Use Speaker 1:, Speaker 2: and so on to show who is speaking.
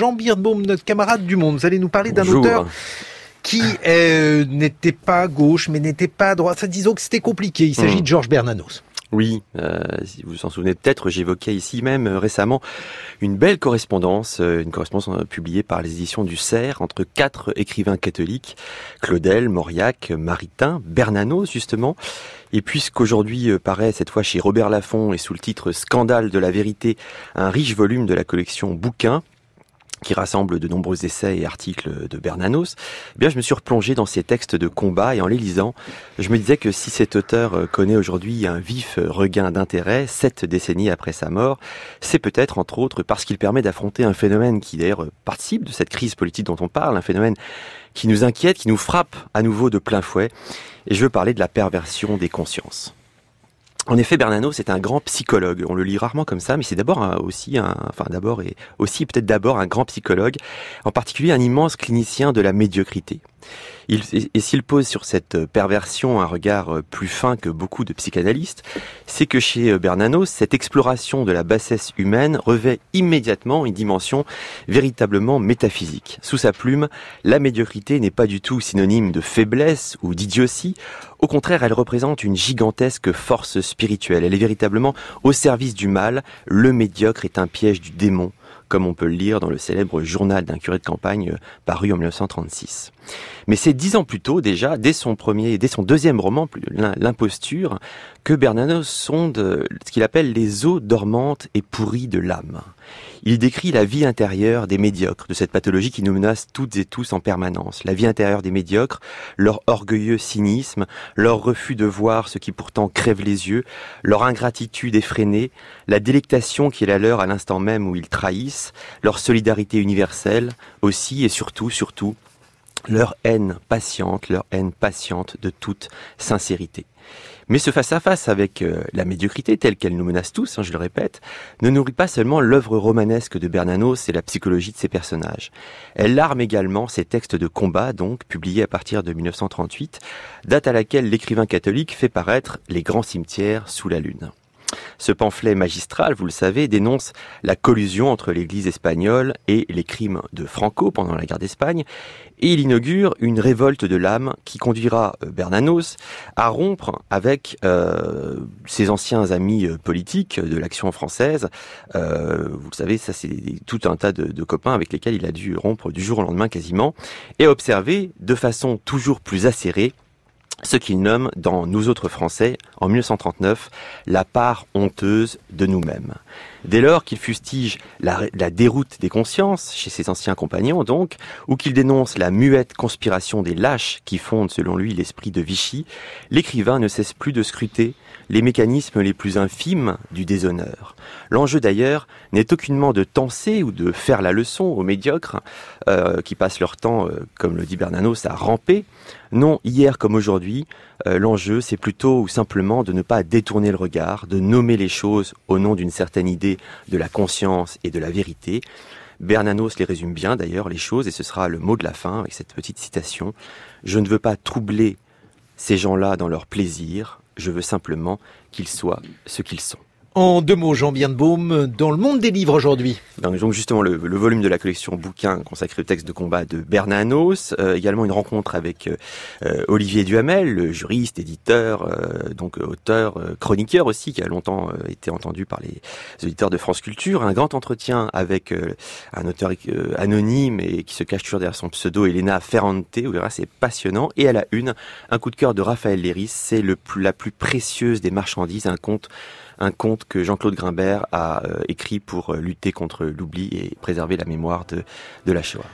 Speaker 1: Jean Birnbaum, notre camarade du Monde. Vous allez nous parler d'un auteur qui euh, n'était pas gauche, mais n'était pas droite. Disons que c'était compliqué. Il s'agit hmm. de Georges Bernanos.
Speaker 2: Oui, euh, si vous vous en souvenez peut-être, j'évoquais ici même euh, récemment une belle correspondance, euh, une correspondance publiée par les éditions du Cerf entre quatre écrivains catholiques, Claudel, Mauriac, Maritain, Bernanos justement. Et puisqu'aujourd'hui paraît cette fois chez Robert Laffont et sous le titre Scandale de la vérité, un riche volume de la collection Bouquins, qui rassemble de nombreux essais et articles de Bernanos, eh bien je me suis replongé dans ces textes de combat et en les lisant, je me disais que si cet auteur connaît aujourd'hui un vif regain d'intérêt, sept décennies après sa mort, c'est peut-être entre autres parce qu'il permet d'affronter un phénomène qui d'ailleurs participe de cette crise politique dont on parle, un phénomène qui nous inquiète, qui nous frappe à nouveau de plein fouet, et je veux parler de la perversion des consciences. En effet, Bernanos c'est un grand psychologue. On le lit rarement comme ça, mais c'est d'abord aussi un, enfin d'abord et aussi peut-être d'abord un grand psychologue, en particulier un immense clinicien de la médiocrité et s'il pose sur cette perversion un regard euh, plus fin que beaucoup de psychanalystes, c'est que chez euh, Bernanos, cette exploration de la bassesse humaine revêt immédiatement une dimension véritablement métaphysique. Sous sa plume, la médiocrité n'est pas du tout synonyme de faiblesse ou d'idiotie. Au contraire, elle représente une gigantesque force spirituelle. Elle est véritablement au service du mal. Le médiocre est un piège du démon comme on peut le lire dans le célèbre journal d'un curé de campagne euh, paru en 1936. Mais c'est dix ans plus tôt déjà, dès son premier, dès son deuxième roman, L'imposture, que Bernanos sonde euh, ce qu'il appelle les eaux dormantes et pourries de l'âme. Il décrit la vie intérieure des médiocres, de cette pathologie qui nous menace toutes et tous en permanence. La vie intérieure des médiocres, leur orgueilleux cynisme, leur refus de voir ce qui pourtant crève les yeux, leur ingratitude effrénée, la délectation qui est la leur à l'instant même où ils trahissent, leur solidarité universelle, aussi et surtout, surtout, leur haine patiente, leur haine patiente de toute sincérité. Mais ce face-à-face avec euh, la médiocrité telle qu'elle nous menace tous, hein, je le répète, ne nourrit pas seulement l'œuvre romanesque de Bernanos et la psychologie de ses personnages. Elle arme également ses textes de combat, donc, publiés à partir de 1938, date à laquelle l'écrivain catholique fait paraître Les grands cimetières sous la lune. Ce pamphlet magistral, vous le savez, dénonce la collusion entre l'Église espagnole et les crimes de Franco pendant la guerre d'Espagne, et il inaugure une révolte de l'âme qui conduira euh, Bernanos à rompre avec euh, ses anciens amis euh, politiques de l'action française. vous le savez, ça c'est tout un tas de, de, copains avec lesquels il a dû rompre du jour au lendemain quasiment, et observer de façon toujours plus acérée ce qu'il nomme dans Nous autres Français, en 1939, la part honteuse de nous-mêmes. Dès lors qu'il fustige la, déroute des consciences, chez ses anciens compagnons donc, ou qu'il dénonce la muette conspiration des lâches qui fondent selon lui l'esprit de Vichy, l'écrivain ne cesse plus de scruter les mécanismes les plus infimes du déshonneur. L'enjeu d'ailleurs n'est aucunement de tenser ou de faire la leçon aux médiocres euh, qui passent leur temps, euh, comme le dit Bernanos, à ramper. Non, hier comme aujourd'hui, euh, l'enjeu c'est plutôt ou simplement de ne pas détourner le regard, de nommer les choses au nom d'une certaine idée de la conscience et de la vérité. Bernanos les résume bien d'ailleurs les choses et ce sera le mot de la fin avec cette petite citation. Je ne veux pas troubler ces gens-là dans leur plaisir, je veux simplement qu'ils soient ce qu'ils sont.
Speaker 1: En deux mots, Jean Birnbaum, dans le monde des livres aujourd'hui.
Speaker 2: Donc justement, le, volume de la collection bouquins consacré au texte de combat de Bernanos, euh, également une rencontre avec euh, euh, Olivier Duhamel, le juriste, éditeur, donc auteur, chroniqueur aussi, qui a longtemps été entendu par les auditeurs de France Culture, un grand entretien avec un auteur anonyme et qui se cache toujours derrière son pseudo, Elena Ferrante, verrez, c'est passionnant, et à la une, un coup de cœur de Raphaël Léris, c'est le la plus précieuse des marchandises, un conte un conte que Jean-Claude Grimbert a euh, écrit pour euh, lutter contre l'oubli et préserver la mémoire de, de la Shoah.